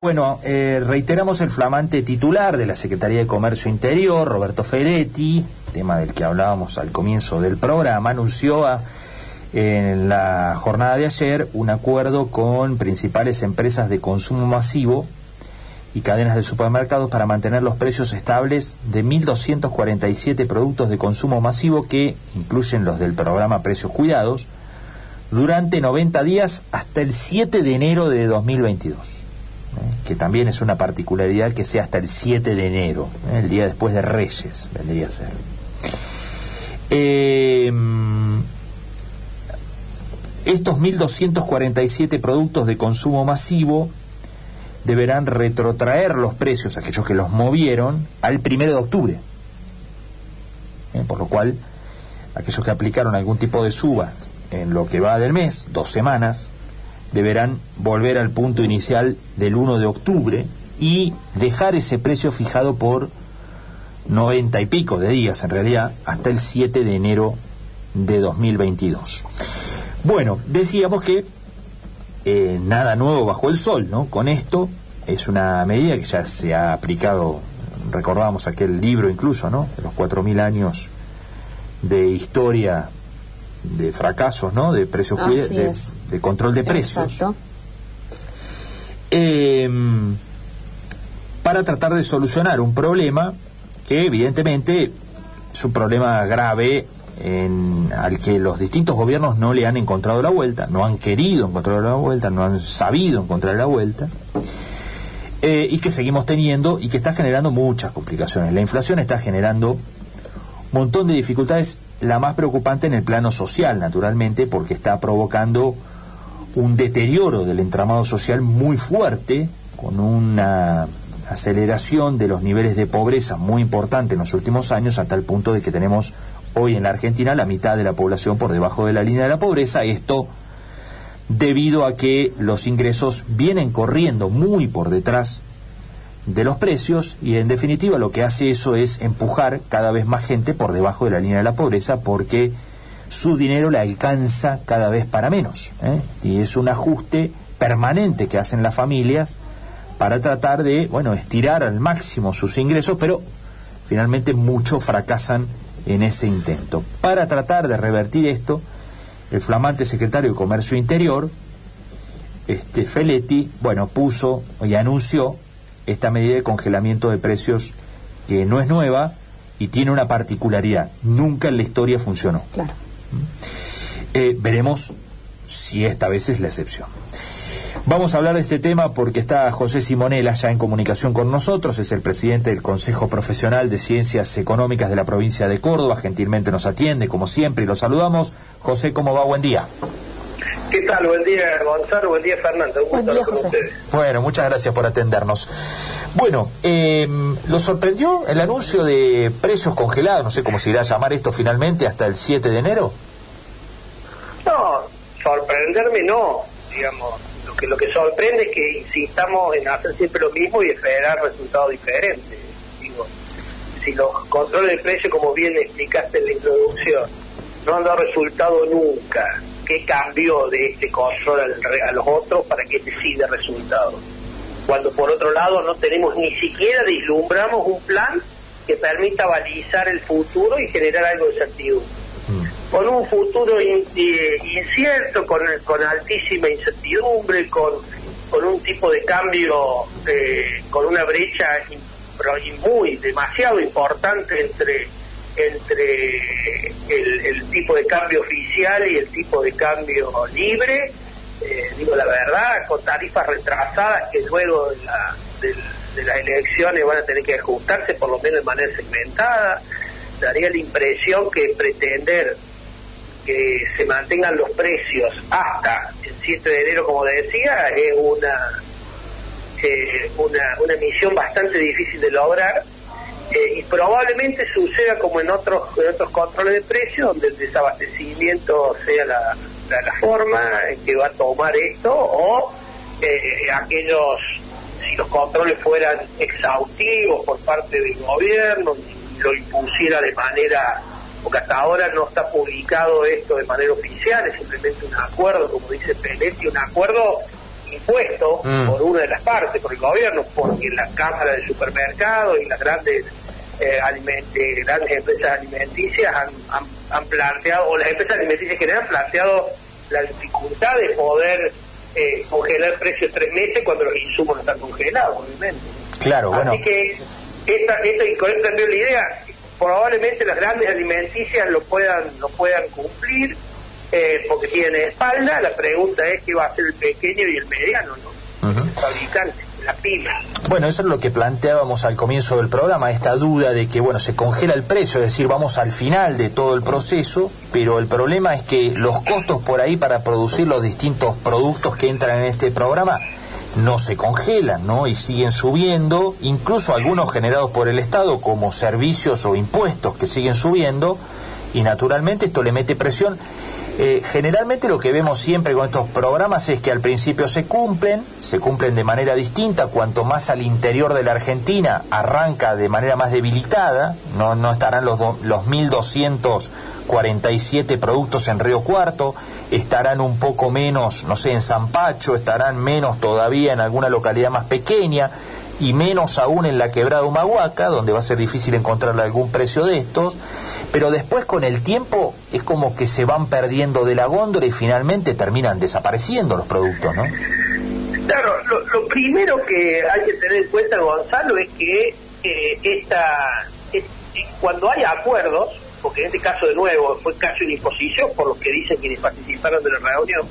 Bueno, eh, reiteramos el flamante titular de la Secretaría de Comercio Interior, Roberto Ferretti, tema del que hablábamos al comienzo del programa, anunció en la jornada de ayer un acuerdo con principales empresas de consumo masivo y cadenas de supermercados para mantener los precios estables de 1.247 productos de consumo masivo que incluyen los del programa Precios Cuidados durante 90 días hasta el 7 de enero de 2022 que también es una particularidad que sea hasta el 7 de enero, ¿eh? el día después de Reyes, vendría a ser. Eh, estos 1.247 productos de consumo masivo deberán retrotraer los precios, aquellos que los movieron, al 1 de octubre. ¿Eh? Por lo cual, aquellos que aplicaron algún tipo de suba en lo que va del mes, dos semanas, deberán volver al punto inicial del 1 de octubre y dejar ese precio fijado por 90 y pico de días en realidad hasta el 7 de enero de 2022. Bueno, decíamos que eh, nada nuevo bajo el sol, ¿no? Con esto es una medida que ya se ha aplicado, recordamos aquel libro incluso, ¿no? De los 4.000 años de historia de fracasos, ¿no? De precios de, control de precios. Em, para tratar de solucionar un problema que evidentemente es un problema grave en, al que los distintos gobiernos no le han encontrado la vuelta, no han querido encontrar la vuelta, no han sabido encontrar la vuelta, eh, y que seguimos teniendo y que está generando muchas complicaciones. La inflación está generando un montón de dificultades la más preocupante en el plano social, naturalmente, porque está provocando un deterioro del entramado social muy fuerte, con una aceleración de los niveles de pobreza muy importante en los últimos años, hasta el punto de que tenemos hoy en la Argentina la mitad de la población por debajo de la línea de la pobreza. Esto debido a que los ingresos vienen corriendo muy por detrás de los precios y en definitiva lo que hace eso es empujar cada vez más gente por debajo de la línea de la pobreza porque su dinero le alcanza cada vez para menos ¿eh? y es un ajuste permanente que hacen las familias para tratar de bueno estirar al máximo sus ingresos pero finalmente muchos fracasan en ese intento para tratar de revertir esto el flamante secretario de Comercio Interior este Feletti bueno puso y anunció esta medida de congelamiento de precios que no es nueva y tiene una particularidad. Nunca en la historia funcionó. Claro. Eh, veremos si esta vez es la excepción. Vamos a hablar de este tema porque está José Simonela ya en comunicación con nosotros, es el presidente del Consejo Profesional de Ciencias Económicas de la provincia de Córdoba, gentilmente nos atiende como siempre y lo saludamos. José, ¿cómo va? Buen día. ¿Qué tal? Buen día, Gonzalo. Buen día, Fernando. Un gusto con ustedes. Bueno, muchas gracias por atendernos. Bueno, eh, ¿lo sorprendió el anuncio de precios congelados? No sé cómo se irá a llamar esto finalmente hasta el 7 de enero. No, sorprenderme no, digamos. Lo que, lo que sorprende es que insistamos en hacer siempre lo mismo y esperar resultados diferentes. Digo, si los controles de precios, como bien explicaste en la introducción, no han dado resultado nunca qué cambió de este control a los otros para que este sí dé resultados. Cuando por otro lado no tenemos ni siquiera vislumbramos un plan que permita balizar el futuro y generar algo de certidumbre. Mm. Con un futuro eh, incierto, con, con altísima incertidumbre, con, con un tipo de cambio, eh, con una brecha muy demasiado importante entre entre el, tipo de cambio oficial y el tipo de cambio libre, eh, digo la verdad, con tarifas retrasadas que luego de, la, de, las elecciones van a tener que ajustarse por lo menos de manera segmentada, daría la impresión que pretender que se mantengan los precios hasta el 7 de enero, como decía, es una, eh, una, una misión bastante difícil de lograr y probablemente suceda como en otros en otros controles de precios donde el desabastecimiento sea la, la, forma en que va a tomar esto o eh, aquellos si los controles fueran exhaustivos por parte del gobierno lo impusiera de manera porque hasta ahora no está publicado esto de manera oficial es simplemente un acuerdo como dice Peletti un acuerdo impuesto Mm. por una de las partes, por el gobierno, porque la Cámara de Supermercados y las grandes, eh, aliment- eh, grandes empresas alimenticias han, han, han planteado, o las empresas alimenticias en general han planteado la dificultad de poder eh, congelar precios tres meses cuando los insumos no están congelados, obviamente. Claro, bueno. Así que esta, esta, y con esta la idea, probablemente las grandes alimenticias lo puedan, lo puedan cumplir eh, porque tienen espalda. La pregunta es qué va a hacer el pequeño y el mediano, ¿no? El fabricante, Bueno, eso es lo que planteábamos al comienzo del programa, esta duda de que, bueno, se congela el precio, es decir, vamos al final de todo el proceso, pero el problema es que los costos por ahí para producir los distintos productos que entran en este programa no se congelan, ¿no? Y siguen subiendo, incluso algunos generados por el Estado como servicios o impuestos que siguen subiendo, y naturalmente esto le mete presión eh, generalmente lo que vemos siempre con estos programas es que al principio se cumplen, se cumplen de manera distinta, cuanto más al interior de la Argentina arranca de manera más debilitada, no, estarán los, do- los 1.247 productos en Río Cuarto, estarán un poco menos, no sé, en Zampacho, estarán menos todavía en alguna localidad más pequeña, y menos aún en la quebrada Humahuaca, donde va a ser difícil encontrarle algún precio de estos, pero después con el tiempo es como que se van perdiendo de la góndola y finalmente terminan desapareciendo los productos, ¿no? Claro, lo, lo primero que hay que tener en cuenta, Gonzalo, es que eh, esta, es- es- cuando hay acuerdos, porque en este caso de nuevo fue casi una imposición por lo que dicen quienes participaron de la reunión,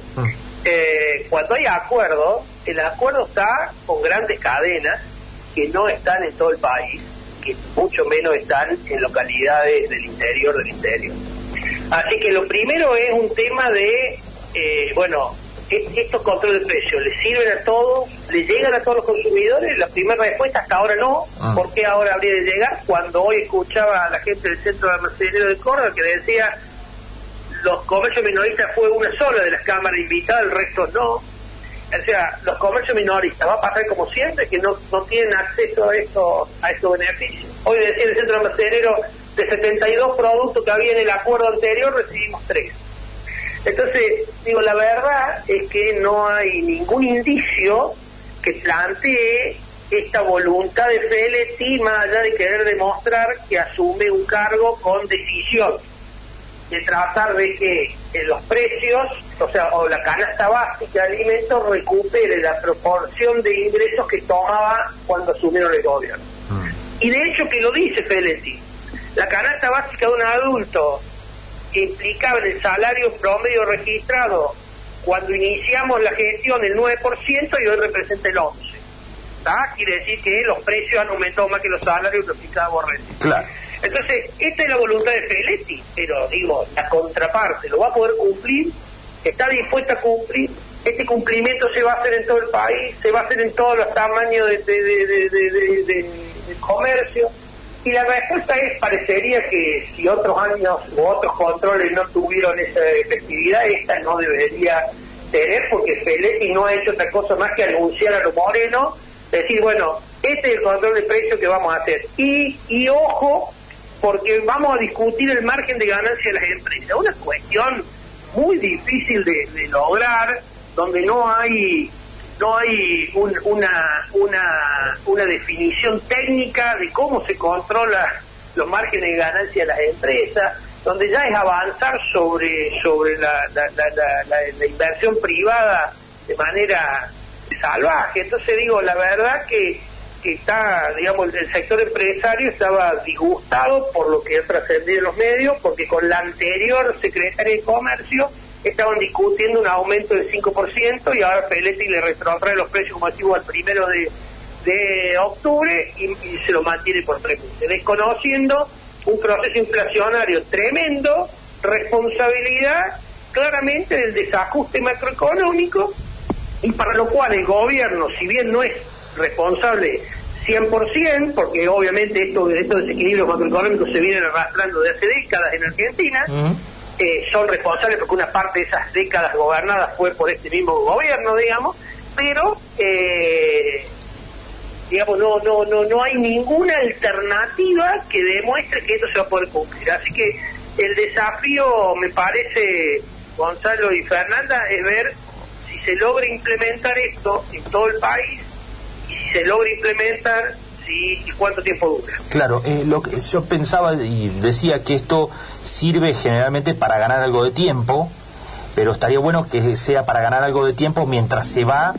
eh, cuando hay acuerdos, el acuerdo está con grandes cadenas que no están en todo el país, que mucho menos están en localidades del interior del interior. Así que lo primero es un tema de, eh, bueno, e- estos controles de precios, ¿le sirven a todos? ¿Le llegan a todos los consumidores? La primera respuesta hasta ahora no. Ah. ¿Por qué ahora habría de llegar? Cuando hoy escuchaba a la gente del centro de almacenero de Córdoba que decía los comercios minoristas fue una sola de las cámaras invitadas, el resto no. O sea, los comercios minoristas va a pasar como siempre, que no, no tienen acceso a estos, a estos beneficios. Hoy decía el centro almacenero, de 72 productos que había en el acuerdo anterior, recibimos 3. Entonces, digo, la verdad es que no hay ningún indicio que plantee esta voluntad de Feletti, más allá de querer demostrar que asume un cargo con decisión de tratar de que eh, los precios, o sea, o la canasta básica de alimentos recupere la proporción de ingresos que tomaba cuando asumieron el gobierno. Y de hecho que lo dice Feletti, la canasta básica de un adulto que implicaba en el salario promedio registrado cuando iniciamos la gestión el 9% y hoy representa el 11%. ¿Está? Quiere decir que los precios han aumentado más que los salarios, lo explicaba Borrell. Claro. Entonces, esta es la voluntad de Feletti, pero digo, la contraparte lo va a poder cumplir, está dispuesta a cumplir, este cumplimiento se va a hacer en todo el país, se va a hacer en todos los tamaños de, de, de, comercio, y la respuesta es, parecería que si otros años u otros controles no tuvieron esa efectividad, esta no debería tener, porque Feletti no ha hecho otra cosa más que anunciar a los morenos, decir, bueno, este es el control de precio que vamos a hacer. Y, y ojo, porque vamos a discutir el margen de ganancia de las empresas. Una cuestión muy difícil de, lograr, donde no hay no hay un- una, una, una definición técnica de cómo se controla los márgenes de ganancia de las empresas, donde ya es avanzar sobre, sobre la, la- la- la inversión privada de manera salvaje. Entonces digo, la verdad que, que está, digamos, el sector empresario estaba disgustado por lo que ha trascendido en los medios, porque con la anterior secretaria de Comercio estaban discutiendo un aumento del 5% y ahora Peletti le retrotrae los precios, decimos, al primero de, de octubre y, y se lo mantiene por tres meses, desconociendo un proceso inflacionario tremendo, responsabilidad claramente del desajuste macroeconómico y para lo cual el gobierno, si bien no es responsable 100%, porque obviamente esto, estos desequilibrios macroeconómicos se vienen arrastrando de hace décadas en Argentina, eh, son responsables porque una parte de esas décadas gobernadas fue por este mismo gobierno, digamos, pero eh, digamos no no no no hay ninguna alternativa que demuestre que esto se va a poder cumplir. Así que el desafío me parece Gonzalo y Fernanda es ver si se logra implementar esto en todo el país si se logra implementar sí, y cuánto tiempo dura. Claro, eh, lo que yo pensaba y decía que esto sirve generalmente para ganar algo de tiempo, pero estaría bueno que sea para ganar algo de tiempo mientras se va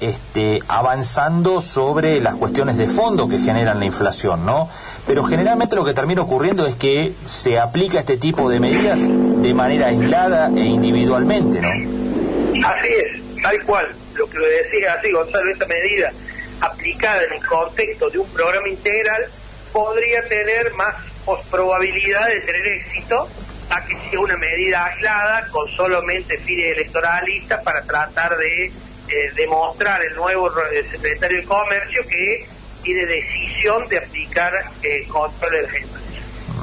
este, avanzando sobre las cuestiones de fondo que generan la inflación, ¿no? Pero generalmente lo que termina ocurriendo es que se aplica este tipo de medidas de manera aislada e individualmente, ¿no? Así es, tal cual, lo que lo decía así Gonzalo, esta medida aplicada en el contexto de un programa integral podría tener más probabilidad de tener éxito a que sea una medida aislada con solamente fines electoralistas para tratar de eh, demostrar el nuevo secretario de Comercio que tiene decisión de aplicar eh, control gente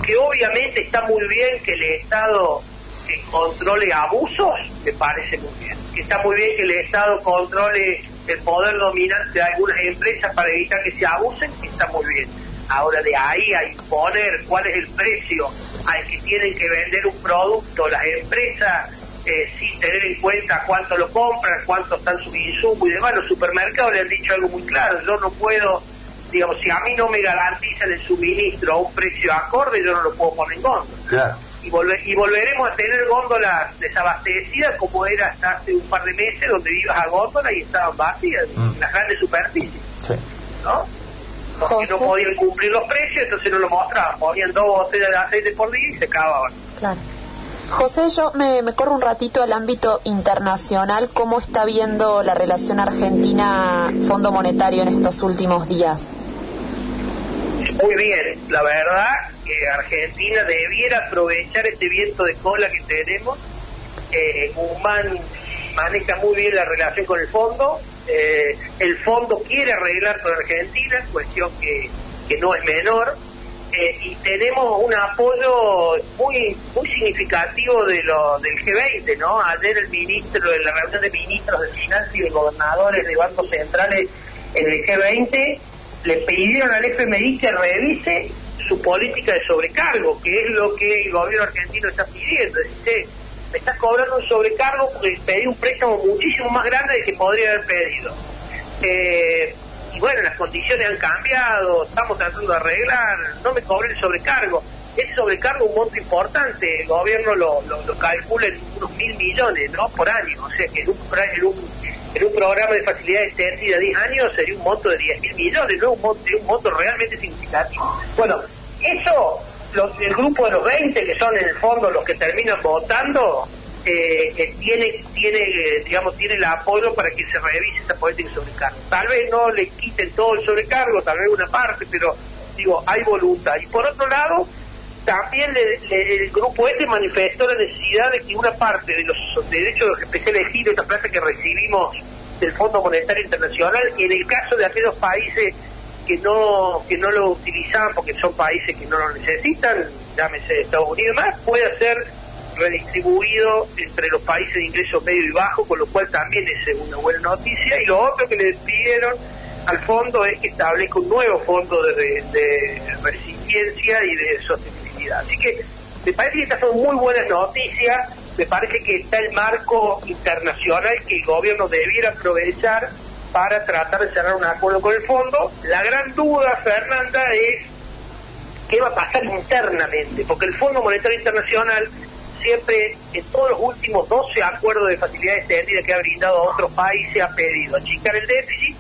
Que obviamente está muy bien que el Estado eh, controle abusos, me parece muy bien. Que está muy bien que el Estado controle el poder dominante de algunas empresas para evitar que se abusen, está muy bien. Ahora de ahí a imponer cuál es el precio al que tienen que vender un producto las empresas eh, sin tener en cuenta cuánto lo compran, cuánto están sus insumos y demás, los supermercados le han dicho algo muy claro, yo no puedo, digamos, si a mí no me garantizan el suministro a un precio acorde, yo no lo puedo poner en góndola. Y, y volveremos a tener góndolas desabastecidas como era hasta hace un par de meses, donde ibas a góndola y estaban vacías, mm. en las grandes superficies. ¿No? Porque no podían cumplir los precios, entonces no lo mostraban. Ponían dos botellas de aceite por día y se acababan. Claro. José, yo me, corro un ratito al ámbito internacional. ¿Cómo está viendo la relación Argentina-Fondo Monetario en estos últimos días? Muy bien, la verdad Argentina debiera aprovechar este viento de cola que tenemos. Eh, Guzmán maneja muy bien la relación con el fondo. Eh, el fondo quiere arreglar con Argentina, cuestión que, que no es menor eh, y tenemos un apoyo muy muy significativo de lo, del G20, ¿no? Ayer el ministro, la reunión de ministros de finanzas y de gobernadores de bancos centrales en el G20, le pidieron al FMI que revise su política de sobrecargo, que es lo que el gobierno argentino está pidiendo. Dice, me estás cobrando un sobrecargo porque pedí un préstamo muchísimo más grande del que podría haber pedido. Eh, y bueno, las condiciones han cambiado, estamos tratando de arreglar, no me cobré el sobrecargo. Ese sobrecargo es un monto importante, el gobierno lo, lo, calcula en unos mil millones ¿no? por año, o sea que en un, en en un programa de facilidad extendida de 10 años sería un monto de 10 mil millones, no un monto, un monto realmente significativo. Bueno, eso, el grupo de los 20, que son en el fondo los que terminan votando, eh, tiene, tiene eh, digamos, tiene el apoyo para que se revise esa política de sobrecargo. Tal vez no le quiten todo el sobrecargo, tal vez una parte, pero digo, hay voluntad. Y por otro lado, también el grupo este manifestó la necesidad de que una parte de los derechos especiales de giro, esta plata que recibimos del Fondo Monetario Internacional, en el caso de aquellos países que no que no lo utilizaban porque son países que no lo necesitan, llámese Estados Unidos y más, puede ser redistribuido entre los países de ingresos medio y bajo, con lo cual también es una buena noticia. Y lo otro que le pidieron al fondo es que establezca un nuevo fondo de, de resiliencia y de sostenibilidad. Así que me parece que estas son muy buenas noticias, me parece que está el marco internacional que el gobierno debiera aprovechar para tratar de cerrar un acuerdo con el fondo. La gran duda, Fernanda, es qué va a pasar internamente, porque el Fondo Monetario Internacional siempre, en todos los últimos 12 acuerdos de facilidad extendida que ha brindado a otros países, ha pedido achicar el déficit,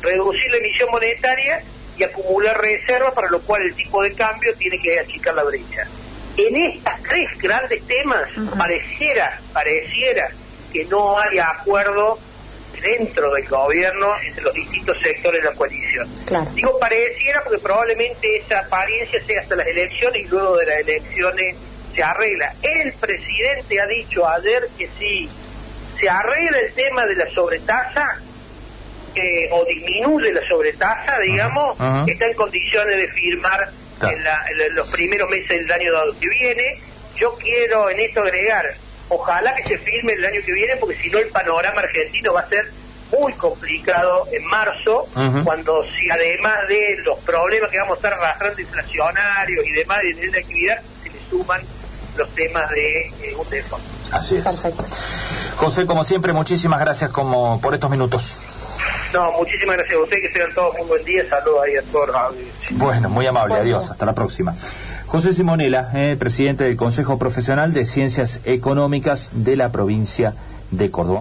reducir la emisión monetaria y acumular reservas, para lo cual el tipo de cambio tiene que achicar la brecha. En estos tres grandes temas, pareciera, pareciera que no haya acuerdo dentro del gobierno entre los distintos sectores de la coalición. Digo pareciera porque probablemente esa apariencia sea hasta las elecciones y luego de las elecciones se arregla. El presidente ha dicho ayer que si se arregla el tema de la sobretasa eh, o disminuye la sobretasa, digamos, está en condiciones de firmar en, los primeros meses del año que viene. Yo quiero en esto agregar, Ojalá que se firme el año que viene, porque si no el panorama argentino va a ser muy complicado en marzo, cuando si además de los problemas que vamos a estar arrastrando inflacionarios y demás de, de actividad, se le suman los temas de eh, un default. Así es. Perfecto. José, como siempre, muchísimas gracias como por estos minutos. No, muchísimas gracias a usted, que tengan todos un buen día, saludos ahí a todos Bueno, muy amable, adiós, hasta la próxima. José Simonela, eh, presidente del Consejo Profesional de Ciencias Económicas de la provincia de Córdoba.